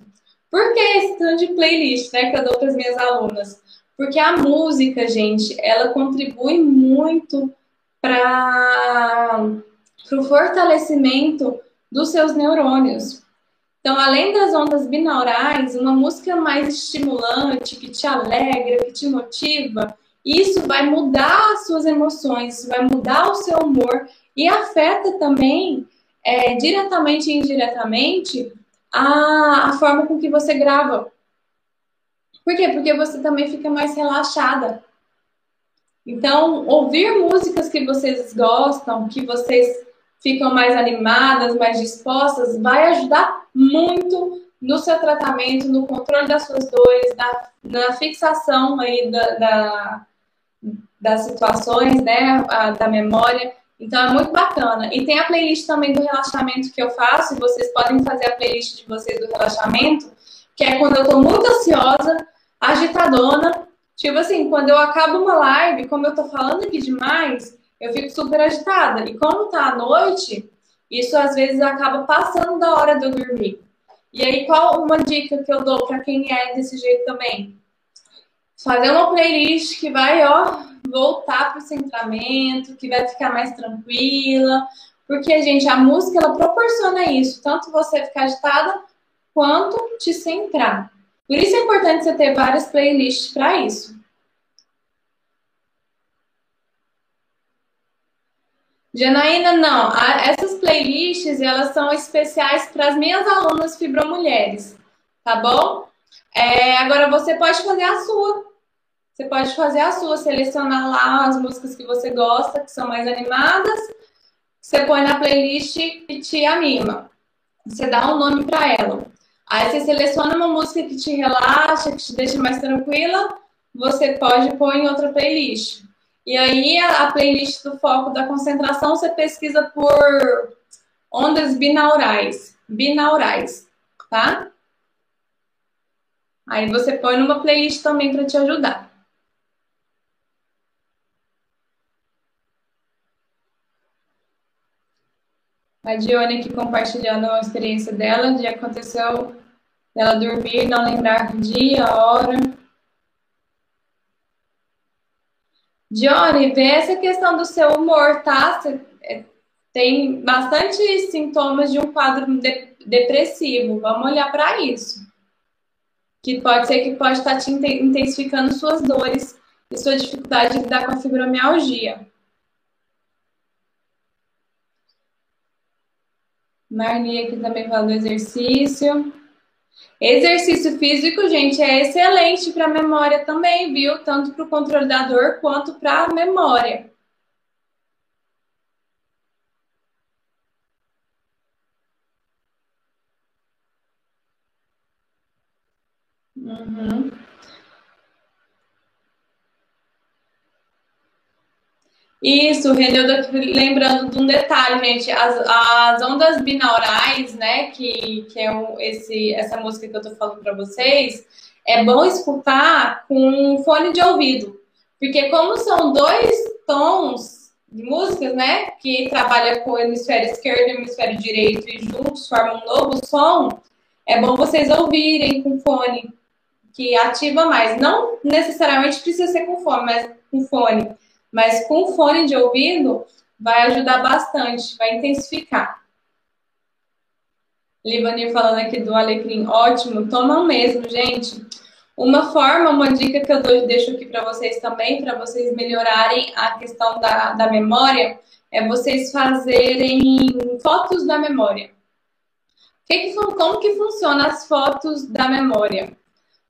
[SPEAKER 1] Por que esse tanto de playlist né, que eu dou para as minhas alunas? Porque a música, gente, ela contribui muito para o fortalecimento dos seus neurônios. Então, além das ondas binaurais, uma música mais estimulante, que te alegra, que te motiva, isso vai mudar as suas emoções, vai mudar o seu humor e afeta também, é, diretamente e indiretamente, a, a forma com que você grava. Por quê? Porque você também fica mais relaxada. Então, ouvir músicas que vocês gostam, que vocês ficam mais animadas, mais dispostas, vai ajudar muito no seu tratamento, no controle das suas dores, na, na fixação aí da, da, das situações, né, a, da memória. Então é muito bacana. E tem a playlist também do relaxamento que eu faço, e vocês podem fazer a playlist de vocês do relaxamento, que é quando eu estou muito ansiosa, agitadona. Tipo assim, quando eu acabo uma live, como eu tô falando aqui demais, eu fico super agitada. E como tá à noite, isso às vezes acaba passando da hora de eu dormir. E aí, qual uma dica que eu dou para quem é desse jeito também? Fazer uma playlist que vai, ó, voltar pro centramento, que vai ficar mais tranquila. Porque, gente, a música, ela proporciona isso. Tanto você ficar agitada, quanto te centrar. Por isso é importante você ter várias playlists para isso. Janaína, não. Essas playlists, elas são especiais para as minhas alunas fibromulheres, tá bom? É, agora você pode fazer a sua. Você pode fazer a sua, selecionar lá as músicas que você gosta, que são mais animadas. Você põe na playlist e te anima. Você dá um nome para ela. Aí você seleciona uma música que te relaxa, que te deixa mais tranquila, você pode pôr em outra playlist. E aí a, playlist do foco da concentração você pesquisa por ondas binaurais, binaurais, tá? Aí você põe numa playlist também para te ajudar. A Dione aqui compartilhando a experiência dela, de aconteceu ela dormir, não lembrar dia, hora. Dione, vê essa questão do seu humor, tá? Você é, tem bastante sintomas de um quadro de, depressivo. Vamos olhar para isso. Que pode ser que pode estar te intensificando suas dores e sua dificuldade de lidar com a fibromialgia. Marli aqui também fala do exercício. Exercício físico, gente, é excelente para a memória também, viu? Tanto para o controle da dor quanto para a memória. Uhum. Isso, Renilda, lembrando de um detalhe, gente, as, as ondas binaurais, né, que, que é esse, essa música que eu tô falando para vocês, é bom escutar com fone de ouvido, porque como são dois tons de músicas, né? Que trabalha com o hemisfério esquerdo e o hemisfério direito e juntos formam um novo som. É bom vocês ouvirem com fone, que ativa mais. Não necessariamente precisa ser com fone, mas com fone, mas com fone de ouvido vai ajudar bastante, vai intensificar. Livanir falando aqui do alecrim, ótimo, tomam mesmo, gente. Uma forma, uma dica que eu deixo aqui para vocês também, para vocês melhorarem a questão da, da memória, é vocês fazerem fotos da memória. Que que, como que funciona as fotos da memória?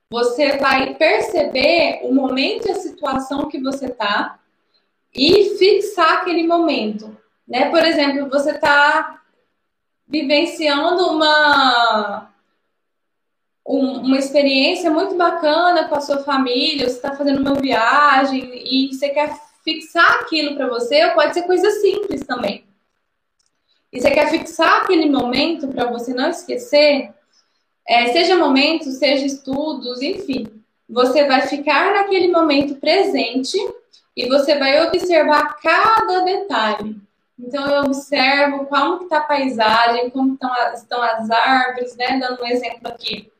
[SPEAKER 1] Você vai perceber o momento e a situação que você está e fixar aquele momento. Né? Por exemplo, você está vivenciando uma, uma experiência muito bacana com a sua família, você está fazendo uma viagem e você quer fixar aquilo para você, ou pode ser coisa simples também. E você quer fixar aquele momento para você não esquecer, é, seja momentos, seja estudos, enfim. Você vai ficar naquele momento presente e você vai observar cada detalhe. Então eu observo como está a paisagem, como estão, estão as árvores, né? Dando um exemplo aqui.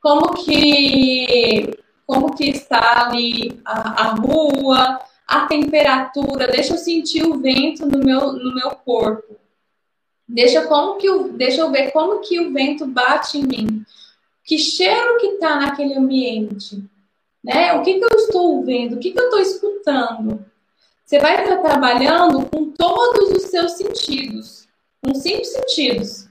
[SPEAKER 1] Como que, como que está ali a, a rua, a temperatura, deixa eu sentir o vento no meu, no meu corpo. Deixa, como que deixa eu ver como que o vento bate em mim. Que cheiro que está naquele ambiente. Né? O que, que eu estou vendo? O que, que eu estou escutando? Você vai estar trabalhando com todos os seus sentidos, com cinco sentidos.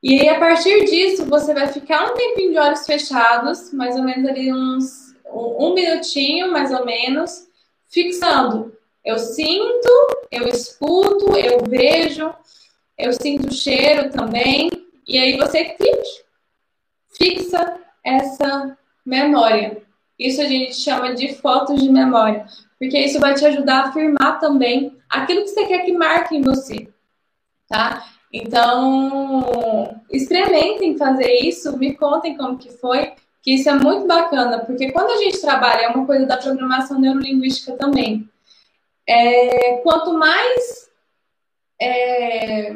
[SPEAKER 1] E aí, a partir disso, você vai ficar um tempinho de olhos fechados, mais ou menos ali uns um minutinho, mais ou menos, fixando. Eu sinto, eu escuto, eu vejo, eu sinto o cheiro também. E aí você fixa essa memória. Isso a gente chama de fotos de memória, porque isso vai te ajudar a afirmar também aquilo que você quer que marque em você, tá? Então, experimentem fazer isso, me contem como que foi, que isso é muito bacana, porque quando a gente trabalha, é uma coisa da programação neurolinguística também. É, quanto mais. É,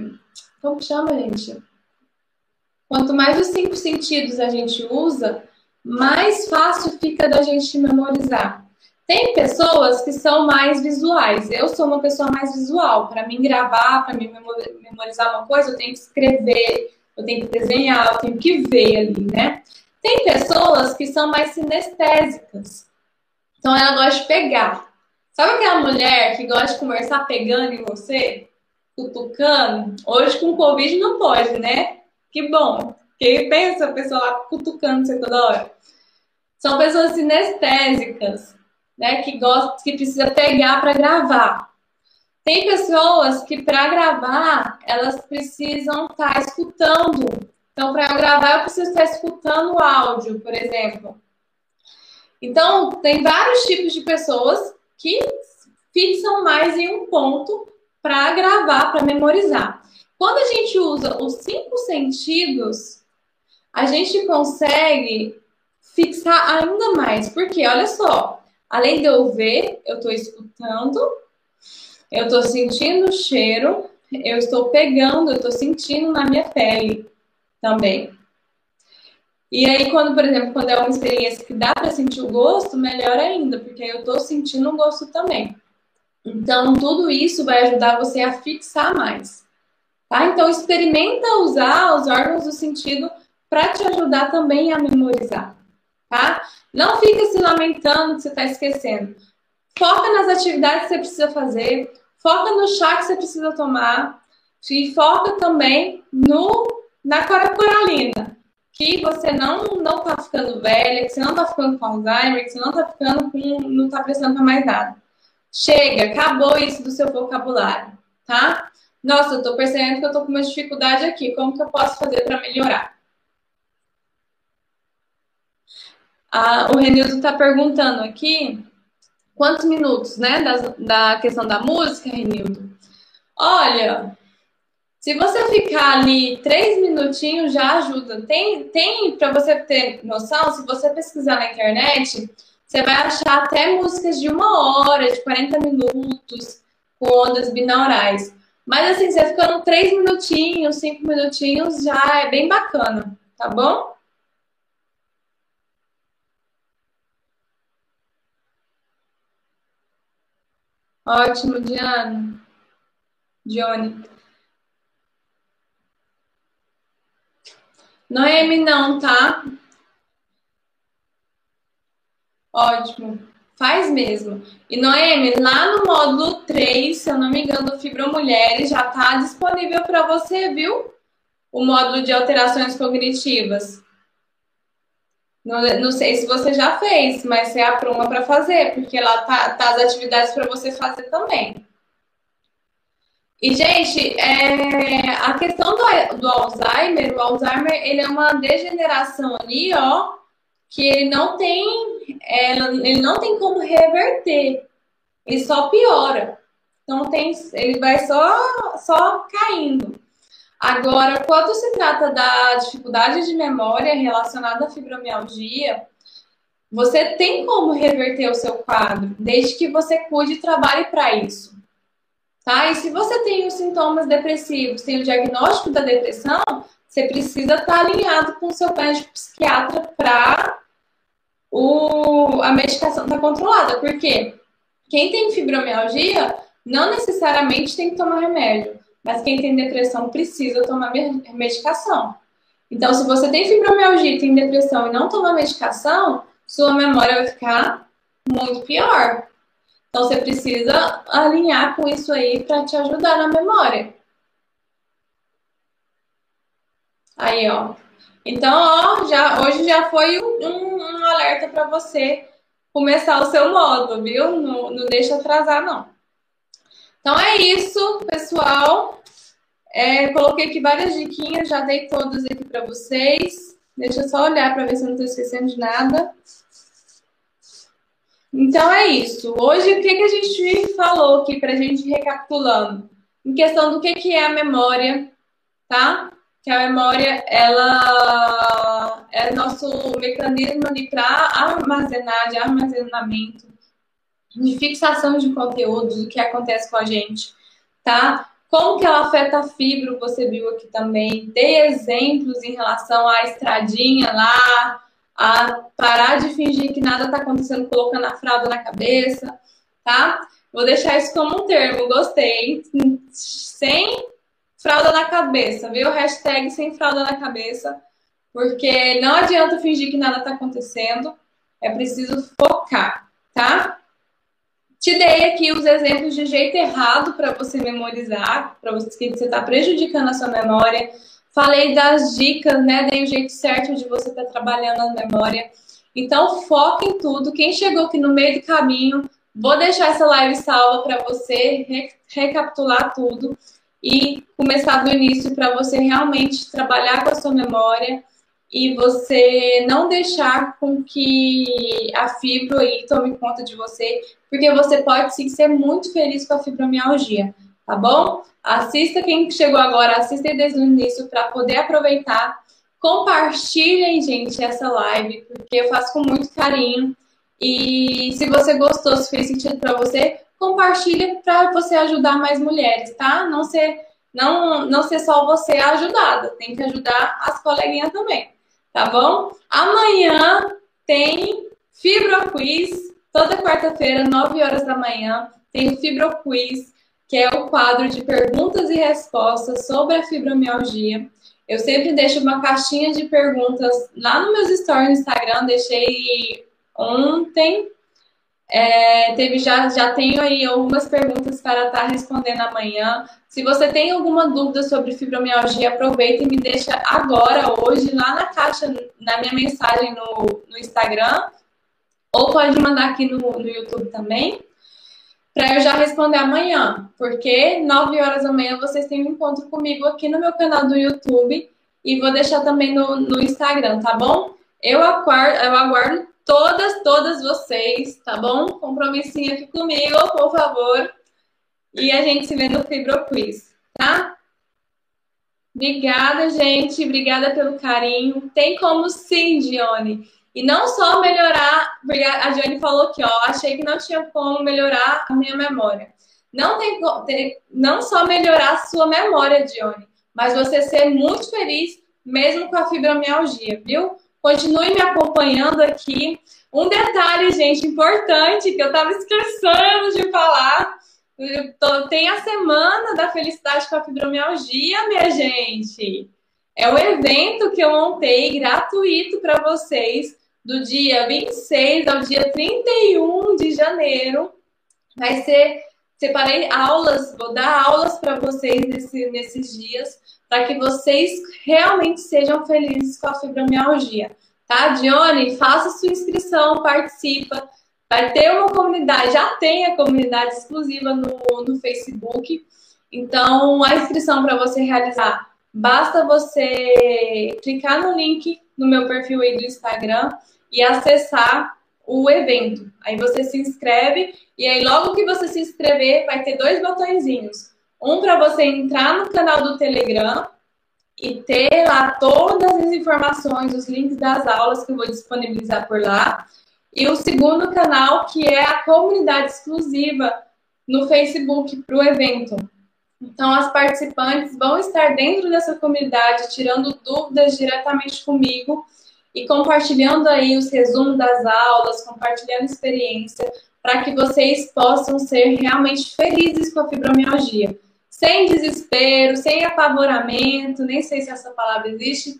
[SPEAKER 1] como chama, gente? Quanto mais os cinco sentidos a gente usa, mais fácil fica da gente memorizar. Tem pessoas que são mais visuais. Eu sou uma pessoa mais visual. Para mim gravar, para mim memorizar uma coisa, eu tenho que escrever, eu tenho que desenhar, eu tenho que ver ali, né? Tem pessoas que são mais sinestésicas. Então ela gosta de pegar. Sabe aquela mulher que gosta de conversar pegando em você? Cutucando? Hoje com Covid não pode, né? Que bom. Quem pensa a pessoa lá cutucando você toda hora? São pessoas sinestésicas, né? Que gostam, que precisa pegar para gravar. Tem pessoas que para gravar elas precisam estar tá escutando. Então, para gravar, eu preciso estar escutando o áudio, por exemplo. Então, tem vários tipos de pessoas que fixam mais em um ponto para gravar, para memorizar. Quando a gente usa os cinco sentidos, a gente consegue fixar ainda mais. Porque, olha só, além de eu ver, eu estou escutando, eu estou sentindo o cheiro, eu estou pegando, eu estou sentindo na minha pele também. E aí, quando, por exemplo, quando é uma experiência que dá para sentir o gosto, melhor ainda, porque eu estou sentindo o gosto também. Então, tudo isso vai ajudar você a fixar mais. Tá? Então, experimenta usar os órgãos do sentido para te ajudar também a memorizar, tá? Não fica se lamentando que você está esquecendo. Foca nas atividades que você precisa fazer, foca no chá que você precisa tomar e foca também no na coralina, que você não não tá ficando velha, que você não tá ficando com Alzheimer, que você não tá ficando com não tá precisando para mais nada. Chega, acabou isso do seu vocabulário, tá? Nossa, eu tô percebendo que eu tô com uma dificuldade aqui. Como que eu posso fazer para melhorar? Ah, o Renildo está perguntando aqui quantos minutos, né, da, da questão da música, Renildo. Olha, se você ficar ali três minutinhos já ajuda. Tem, tem para você ter noção, se você pesquisar na internet, Você vai achar até músicas de uma hora, de 40 minutos, com ondas binaurais. Mas assim, você ficando três minutinhos, cinco minutinhos, já é bem bacana, tá bom? Ótimo, Diana. Johnny. Noemi não, tá? Ótimo. Faz mesmo. E Noemi, lá no módulo 3, se eu não me engano, do Fibromulheres, já está disponível para você, viu? O módulo de alterações cognitivas. Não, não, sei se você já fez, mas você apruma para fazer, porque lá tá, tá as atividades para você fazer também. E, gente, é, a questão do, do Alzheimer, o Alzheimer, ele é uma degeneração ali, ó, que ele não tem, é, ele não tem como reverter. Ele só piora. Então tem, ele vai só, só caindo. Agora, quando se trata da dificuldade de memória relacionada à fibromialgia, você tem como reverter o seu quadro, desde que você cuide e trabalhe para isso. Tá? E se você tem os sintomas depressivos, tem o diagnóstico da depressão, você precisa estar tá alinhado com o seu médico psiquiatra para a medicação estar tá controlada. Porque quem tem fibromialgia não necessariamente tem que tomar remédio, mas quem tem depressão precisa tomar medicação. Então, se você tem fibromialgia, tem depressão e não toma medicação, sua memória vai ficar muito pior. Então você precisa alinhar com isso aí para te ajudar na memória. Aí, ó. Então, ó, já, hoje já foi um, um alerta para você começar o seu modo, viu? Não, não deixa atrasar, não. Então é isso, pessoal. É, coloquei aqui várias diquinhas, já dei todas aqui para vocês. Deixa eu só olhar para ver se eu não estou esquecendo de nada. Então é isso. Hoje, o que, que a gente falou aqui para a gente recapitulando? Em questão do que, que é a memória, tá? Que a memória, ela é nosso mecanismo para armazenar, de armazenamento, de fixação de conteúdos, o que acontece com a gente, tá? Como que ela afeta a fibra, você viu aqui também. Dei exemplos em relação à estradinha lá, a parar de fingir que nada está acontecendo colocando a fralda na cabeça, tá? Vou deixar isso como um termo, gostei. Sem fralda na cabeça, viu? Hashtag sem fralda na cabeça, porque não adianta fingir que nada está acontecendo, é preciso focar, tá? Te dei aqui os exemplos de jeito errado para você memorizar, para você que você está prejudicando a sua memória. Falei das dicas, né? Dei o jeito certo de você estar tá trabalhando a memória. Então, foca em tudo. Quem chegou aqui no meio do caminho, vou deixar essa live salva para você re recapitular tudo e começar do início para você realmente trabalhar com a sua memória e você não deixar com que a fibro aí tome conta de você, porque você pode sim ser muito feliz com a fibromialgia, tá bom? Assista quem chegou agora, assista desde o início para poder aproveitar. Compartilhem, gente, essa live, porque eu faço com muito carinho. E se você gostou, se fez sentido para você, compartilha para você ajudar mais mulheres, tá? Não ser, não, não ser só você ajudada, tem que ajudar as coleguinhas também, tá bom? Amanhã tem Fibro Quiz, toda quarta-feira, 9 horas da manhã, tem o Fibro Quiz que é o quadro de perguntas e respostas sobre a fibromialgia. Eu sempre deixo uma caixinha de perguntas lá no meus stories no Instagram, deixei ontem. É, teve já, já tenho aí algumas perguntas para estar respondendo amanhã. Se você tem alguma dúvida sobre fibromialgia, aproveita e me deixa agora, hoje, lá na caixa, na minha mensagem no, no Instagram, ou pode mandar aqui no, no YouTube também para eu já responder amanhã, porque 9 horas da manhã vocês têm um encontro comigo aqui no meu canal do YouTube e vou deixar também no, no Instagram, tá bom? Eu aguardo, eu aguardo todas, todas vocês, tá bom? Compromissinho aqui comigo, por favor. E a gente se vê no Fibro Quiz, tá? Obrigada, gente. Obrigada pelo carinho. Tem como sim, Dione. E não só melhorar, porque a Johnny falou aqui, ó, achei que não tinha como melhorar a minha memória. Não tem, não só melhorar a sua memória, Johnny, mas você ser muito feliz mesmo com a fibromialgia, viu? Continue me acompanhando aqui. Um detalhe, gente, importante que eu estava esquecendo de falar. Tem a semana da felicidade com a fibromialgia, minha gente. É o evento que eu montei gratuito para vocês do dia 26 ao dia 31 de janeiro. Vai ser, separei aulas, vou dar aulas para vocês nesse, nesses dias, para que vocês realmente sejam felizes com a fibromialgia. Tá, Dione? Faça sua inscrição, participa. Vai ter uma comunidade, já tem a comunidade exclusiva no, no Facebook. Então, a inscrição para você realizar, basta você clicar no link no meu perfil aí do Instagram e acessar o evento. Aí você se inscreve e aí logo que você se inscrever vai ter dois botõezinhos. Um para você entrar no canal do Telegram e ter lá todas as informações, os links das aulas que eu vou disponibilizar por lá. E o segundo canal, que é a comunidade exclusiva no Facebook para o evento. Então, as participantes vão estar dentro dessa comunidade, tirando dúvidas diretamente comigo e compartilhando aí os resumos das aulas, compartilhando experiência, para que vocês possam ser realmente felizes com a fibromialgia. Sem desespero, sem apavoramento, nem sei se essa palavra existe,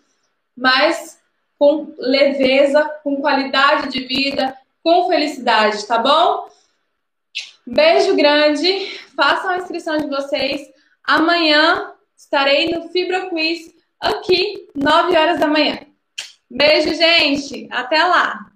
[SPEAKER 1] mas com leveza, com qualidade de vida, com felicidade, tá bom? Beijo grande, façam a inscrição de vocês. Amanhã estarei no Fibra Quiz aqui, 9 horas da manhã. Beijo, gente. Até lá.